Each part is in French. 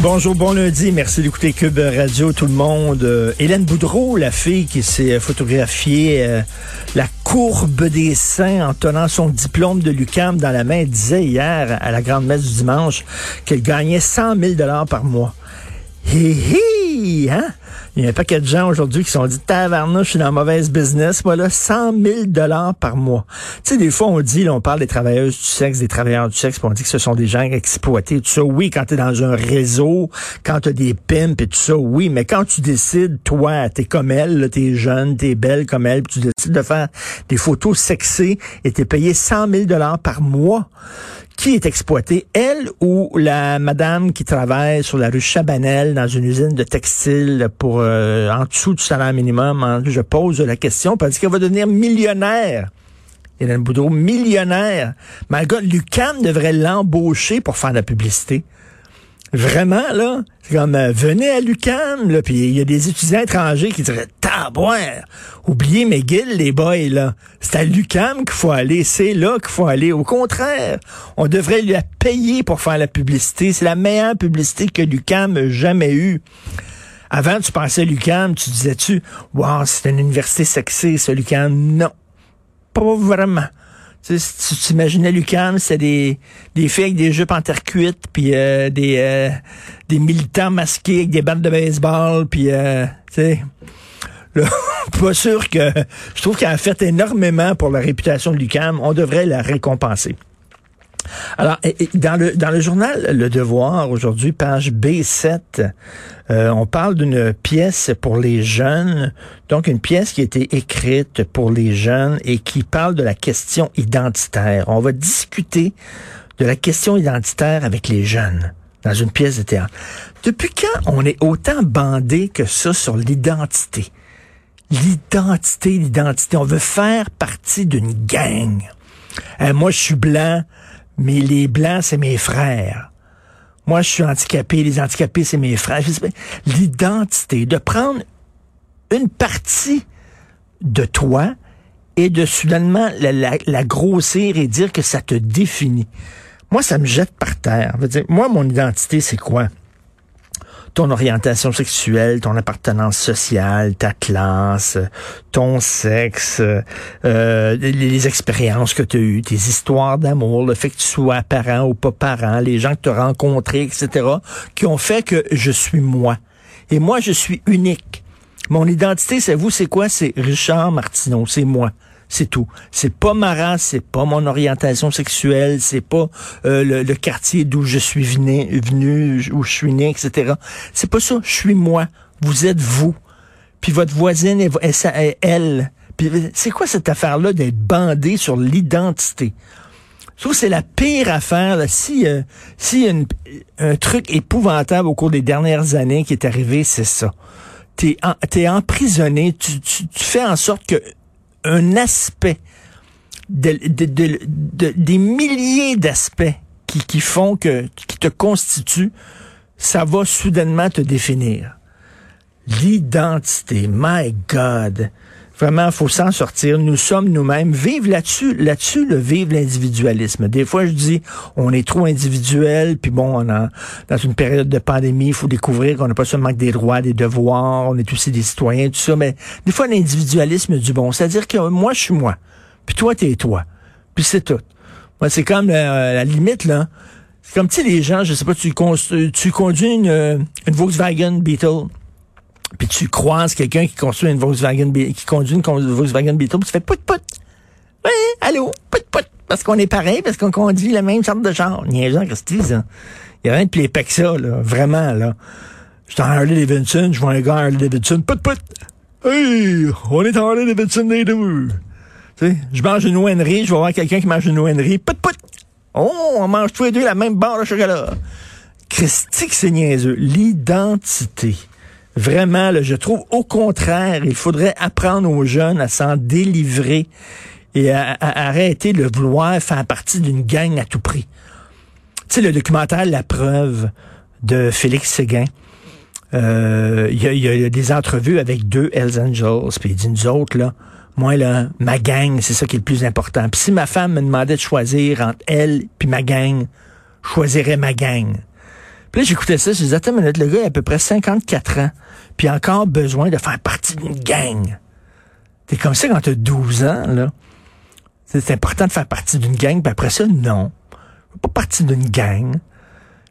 Bonjour, bon lundi. Merci d'écouter Cube Radio, tout le monde. Euh, Hélène Boudreau, la fille qui s'est photographiée euh, la courbe des seins en tenant son diplôme de l'UCAM dans la main, disait hier à la grande messe du dimanche qu'elle gagnait 100 000 dollars par mois. Hé hé, hein? Il y a un paquet de gens aujourd'hui qui se sont dit, tabarnouche, je suis dans mauvaise business. Voilà, 100 000 dollars par mois. Tu sais, des fois, on dit, là, on parle des travailleuses du sexe, des travailleurs du sexe, puis on dit que ce sont des gens exploités, tout ça. Oui, quand tu es dans un réseau, quand tu des pimps et tout ça, oui. Mais quand tu décides, toi, t'es comme elle, t'es jeune, t'es belle comme elle, puis tu décides de faire des photos sexées et t'es payé 100 000 dollars par mois qui est exploitée, elle ou la madame qui travaille sur la rue Chabanel dans une usine de textile euh, en dessous du salaire minimum? hein? je pose la question parce qu'elle va devenir millionnaire. Hélène Boudreau, millionnaire. Le gars, Lucam devrait l'embaucher pour faire la publicité. Vraiment, là, c'est comme, euh, venez à l'UCAM, puis il y a des étudiants étrangers qui diraient, tabouère, oubliez McGill, les boys, là. C'est à l'UCAM qu'il faut aller, c'est là qu'il faut aller. Au contraire, on devrait lui payer pour faire la publicité. C'est la meilleure publicité que l'UCAM a jamais eue. Avant, tu pensais à l'UCAM, tu disais-tu, wow, c'est une université sexy, ce l'UCAM. Non, pas vraiment. Tu sais, t'imaginais Lucam, c'était des, des filles avec des jupes en terre cuite, puis euh, des, euh, des militants masqués avec des battes de baseball, puis euh, tu sais, pas sûr que... Je trouve qu'elle a fait énormément pour la réputation de Lucam. On devrait la récompenser. Alors, dans le, dans le journal Le Devoir, aujourd'hui, page B7, euh, on parle d'une pièce pour les jeunes, donc une pièce qui a été écrite pour les jeunes et qui parle de la question identitaire. On va discuter de la question identitaire avec les jeunes dans une pièce de théâtre. Depuis quand on est autant bandé que ça sur l'identité? L'identité, l'identité. On veut faire partie d'une gang. Euh, moi, je suis blanc, mais les blancs, c'est mes frères. Moi, je suis handicapé, les handicapés, c'est mes frères. L'identité, de prendre une partie de toi et de soudainement la, grossir et dire que ça te définit. Moi, ça me jette par terre. Moi, mon identité, c'est quoi? Ton orientation sexuelle, ton appartenance sociale, ta classe, ton sexe, euh, les, les expériences que tu as eues, tes histoires d'amour, le fait que tu sois parent ou pas parent, les gens que tu as rencontrés, etc., qui ont fait que je suis moi. Et moi, je suis unique. Mon identité, c'est vous, c'est quoi? C'est Richard Martineau, c'est moi. C'est tout. C'est pas ma race, c'est pas mon orientation sexuelle, c'est pas euh, le, quartier d'où je suis venu, où je suis né, etc. C'est pas ça. Je suis moi. Vous êtes vous. Puis votre voisine est, est est elle. Puis c'est quoi cette affaire-là d'être bandé sur l'identité? Je trouve c'est la pire affaire. Là. Si, euh, si un truc épouvantable au cours des dernières années qui est arrivé, c'est ça. T'es emprisonné, tu, tu fais en sorte que un aspect de, de- de- de- des milliers d'aspects qui, qui font que qui te constituent, ça va soudainement te définir. L'identité, my God. Vraiment, faut s'en sortir. Nous sommes nous-mêmes. Vive là-dessus, là-dessus, le vive l'individualisme. Des fois, je dis, on est trop individuel, puis bon, on a, dans une période de pandémie, il faut découvrir qu'on n'a pas seulement que des droits, des devoirs, on est aussi des citoyens, tout ça, mais des fois, l'individualisme du bon. C'est-à-dire que moi, je suis moi, puis toi, t'es toi. Puis c'est tout. Moi, c'est comme euh, la limite, là. C'est comme, tu sais, les gens, je sais pas, tu, tu conduis une, euh, une Volkswagen Beetle, puis tu croises quelqu'un qui construit une Volkswagen, qui conduit une Volkswagen Beetle, puis tu fais pout pout. Oui, allô, pout pout. Parce qu'on est pareil, parce qu'on conduit la même sorte de genre. Niaisant, que ça? Il y a rien de plus que ça, là. Vraiment, là. Je suis en Harley Davidson, je vois un gars en Harley Davidson, pout pout. Hey, on est en Harley Davidson des deux. Tu sais, je mange une ONRI, je vais voir quelqu'un qui mange une ONRI, pout pout. Oh, on mange tous les deux la même barre de chocolat. Christique, c'est niaiseux. L'identité. Vraiment, là, je trouve au contraire, il faudrait apprendre aux jeunes à s'en délivrer et à, arrêter de vouloir faire partie d'une gang à tout prix. Tu sais, le documentaire La preuve de Félix Séguin, euh, il y, a, des entrevues avec deux Hells Angels, puis il dit, nous autres, là, moi, là, ma gang, c'est ça qui est le plus important. Puis si ma femme me demandait de choisir entre elle puis ma gang, je choisirais ma gang. Puis là, j'écoutais ça, je disais, attends une le gars a à peu près 54 ans, puis encore besoin de faire partie d'une gang. T'es comme ça quand t'as 12 ans, là. C'est important de faire partie d'une gang, puis après ça, non. Pas partie d'une gang.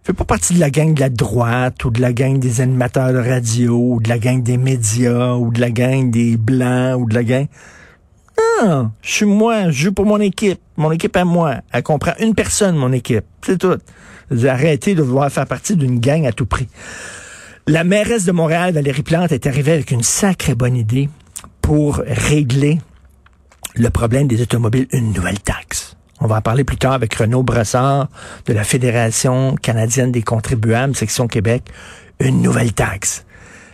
Fais pas partie de la gang de la droite ou de la gang des animateurs de radio ou de la gang des médias ou de la gang des blancs ou de la gang. Non, je suis moi, je joue pour mon équipe, mon équipe à moi. Elle comprend une personne, mon équipe. C'est tout. Arrêtez de vouloir faire partie d'une gang à tout prix. La mairesse de Montréal, Valérie Plante, est arrivée avec une sacrée bonne idée pour régler le problème des automobiles, une nouvelle taxe. On va en parler plus tard avec Renaud Brassard de la Fédération canadienne des contribuables, section Québec, une nouvelle taxe.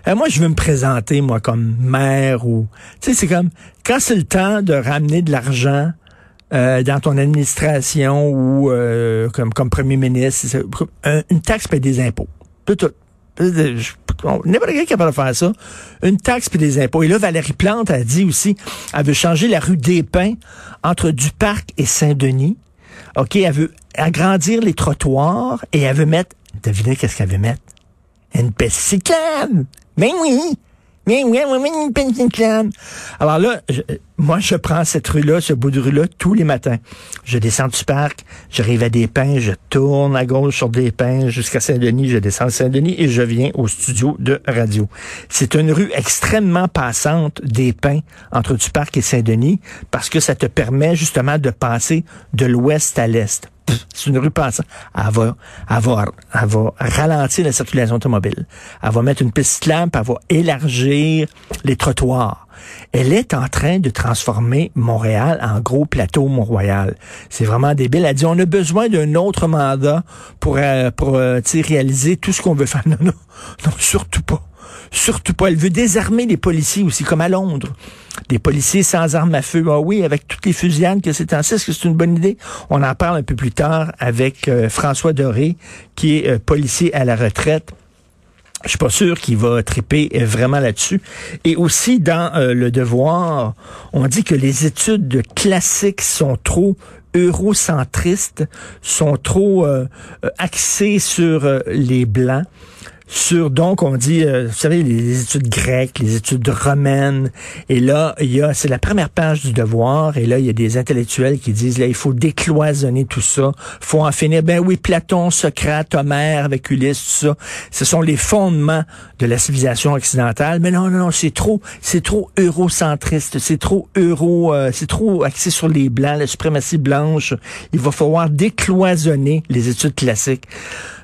Euh, moi, je veux me présenter, moi, comme maire ou... Tu sais, c'est comme, quand c'est le temps de ramener de l'argent euh, dans ton administration ou euh, comme, comme premier ministre, une taxe paie des impôts. Tout, tout. N'importe qui est capable de faire ça. Une taxe puis des impôts. Et là, Valérie Plante a dit aussi, elle veut changer la rue des Pins entre du Parc et Saint-Denis. OK, elle veut agrandir les trottoirs et elle veut mettre, devinez qu'est-ce qu'elle veut mettre? Une piste cyclable. Ben oui! Alors là, moi, je prends cette rue-là, ce bout de rue-là, tous les matins. Je descends du parc, j'arrive à des pins, je tourne à gauche sur des pins jusqu'à Saint-Denis, je descends Saint-Denis et je viens au studio de radio. C'est une rue extrêmement passante des pins entre du parc et Saint-Denis parce que ça te permet justement de passer de l'ouest à l'est c'est une rue passante. Elle va, elle, va, elle va ralentir la circulation automobile. Elle va mettre une piste lampe, elle va élargir les trottoirs. Elle est en train de transformer Montréal en gros plateau Mont-Royal. C'est vraiment débile. Elle dit, on a besoin d'un autre mandat pour, euh, pour euh, réaliser tout ce qu'on veut faire. Non, non, non, surtout pas. Surtout pas. Elle veut désarmer les policiers aussi, comme à Londres. Des policiers sans armes à feu. Ah oui, avec toutes les fusillades que c'est ainsi, est-ce que c'est une bonne idée? On en parle un peu plus tard avec euh, François Doré, qui est euh, policier à la retraite. Je suis pas sûr qu'il va triper euh, vraiment là-dessus. Et aussi, dans Le Devoir, on dit que les études classiques sont trop eurocentristes, sont trop axées sur les Blancs sur, donc, on dit, euh, vous savez, les études grecques, les études romaines. Et là, il y a, c'est la première page du devoir. Et là, il y a des intellectuels qui disent, là, il faut décloisonner tout ça. faut en finir. Ben oui, Platon, Socrate, Homère, avec Ulysse, tout ça. Ce sont les fondements de la civilisation occidentale. Mais non, non, non, c'est trop, c'est trop eurocentriste. C'est trop euro, euh, c'est trop axé sur les blancs, la suprématie blanche. Il va falloir décloisonner les études classiques.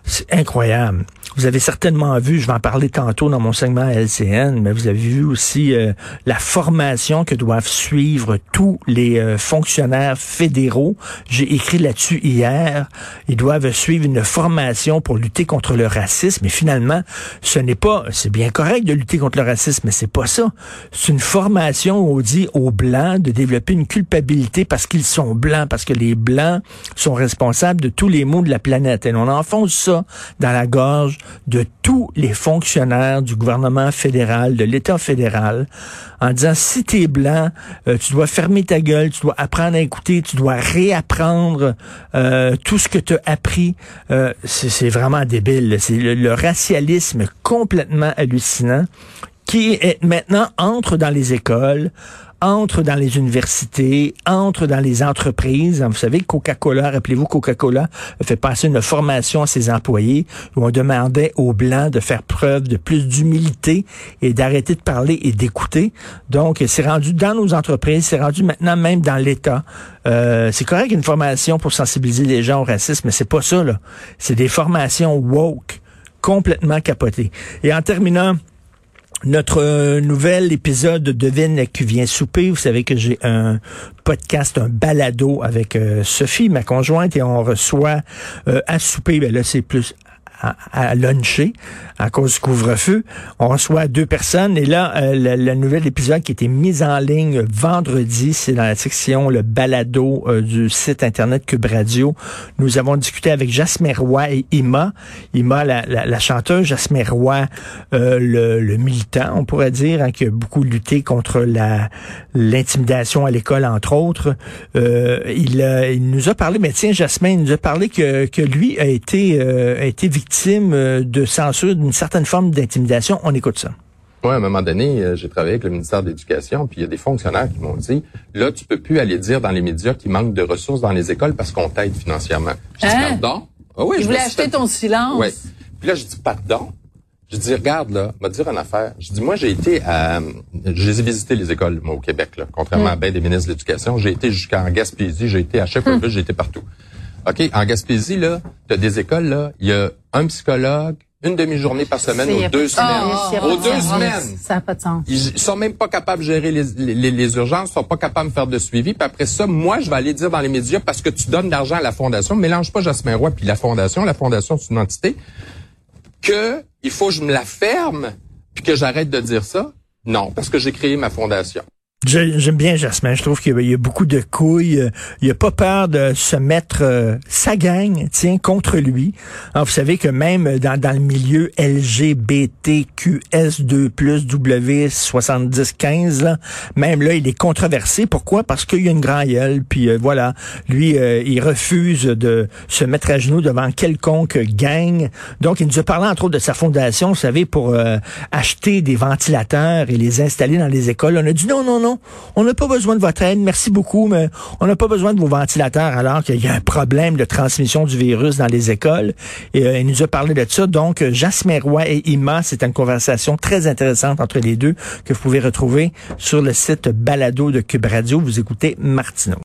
C'est incroyable. Vous avez certainement vu, je vais en parler tantôt dans mon segment LCN, mais vous avez vu aussi euh, la formation que doivent suivre tous les euh, fonctionnaires fédéraux. J'ai écrit là-dessus hier. Ils doivent suivre une formation pour lutter contre le racisme. Mais finalement, ce n'est pas, c'est bien correct de lutter contre le racisme, mais c'est pas ça. C'est une formation où on dit aux blancs de développer une culpabilité parce qu'ils sont blancs, parce que les blancs sont responsables de tous les maux de la planète. Et on enfonce ça dans la gorge de tous les fonctionnaires du gouvernement fédéral, de l'État fédéral, en disant si t'es blanc, euh, tu dois fermer ta gueule, tu dois apprendre à écouter, tu dois réapprendre euh, tout ce que tu as appris. Euh, c'est vraiment débile. C'est le, racialisme complètement hallucinant qui est maintenant entre dans les écoles entre dans les universités, entre dans les entreprises. Vous savez, Coca-Cola, rappelez-vous, Coca-Cola fait passer une formation à ses employés où on demandait aux Blancs de faire preuve de plus d'humilité et d'arrêter de parler et d'écouter. Donc, c'est rendu dans nos entreprises, c'est rendu maintenant même dans l'État. Euh, c'est correct une formation pour sensibiliser les gens au racisme, mais c'est pas ça, là. C'est des formations woke, complètement capotées. Et en terminant, notre euh, nouvel épisode de Devine qui vient souper. Vous savez que j'ai un podcast, un balado avec euh, Sophie, ma conjointe, et on reçoit euh, à souper, ben là c'est plus à, luncher à cause du couvre-feu. On reçoit deux personnes et là, euh, le, nouvel épisode qui été mis en ligne vendredi, c'est dans la section le balado euh, du site internet Cube Radio. Nous avons discuté avec Jasmine Roy et Ima. Ima, la, la, chanteuse, Jasmine Roy, euh, le, militant, on pourrait dire, hein, qui a beaucoup lutté contre la l'intimidation à l'école, entre autres. il, il nous a parlé, mais tiens, Jasmine, il nous a parlé que, que lui a été, a été victime euh, de censure, d'une certaine forme d'intimidation. On écoute ça. Moi, à un moment donné, euh, j'ai travaillé avec le ministère de l'Éducation, puis il y a des fonctionnaires qui m'ont dit, là, tu peux plus aller dire dans les médias qu'il manque de ressources dans les écoles parce qu'on t'aide financièrement. Je dis, hein? pardon? Ah oui, je voulais acheter ton silence. Oui. Puis là, je dis, pardon? Je dis, regarde, là, va dire une affaire. Je dis, moi, j'ai été à, je les ai visité les écoles, moi, au Québec, là, contrairement à bien des ministres de l'Éducation. J'ai été jusqu'en Gaspésie, j'ai été à chef hum. j'ai été partout. OK, en Gaspésie, là, t'as des écoles, là, il y a un psychologue, une demi-journée par semaine aux deux semaines. aux deux semaines. Ça n'a pas de sens. Ils sont même pas capables de gérer les, les, les, urgences, sont pas capables de faire de suivi. Puis après ça, moi, je vais aller dire dans les médias parce que tu donnes de l'argent à la fondation. Mélange pas Jasmin Roy puis la fondation. La fondation, c'est une entité. Que il faut que je me la ferme puis que j'arrête de dire ça. Non, parce que j'ai créé ma fondation. J'aime bien Jasmin. Je trouve qu'il y a beaucoup de couilles. Il a pas peur de se mettre euh, sa gang, tiens, contre lui. Alors, vous savez que même dans, dans le milieu LGBTQS2+, W7015, là, même là, il est controversé. Pourquoi? Parce qu'il y a une grande gueule. Puis euh, voilà, lui, euh, il refuse de se mettre à genoux devant quelconque gang. Donc, il nous a parlé entre autres de sa fondation, vous savez, pour acheter des ventilateurs et les installer dans les écoles. On a dit non, non, on n'a pas besoin de votre aide, merci beaucoup, mais on n'a pas besoin de vos ventilateurs alors qu'il y a un problème de transmission du virus dans les écoles. Et euh, il nous a parlé de ça. Donc, Jasmin Roy et Ima, c'est une conversation très intéressante entre les deux que vous pouvez retrouver sur le site Balado de Cube Radio. Vous écoutez Martineau.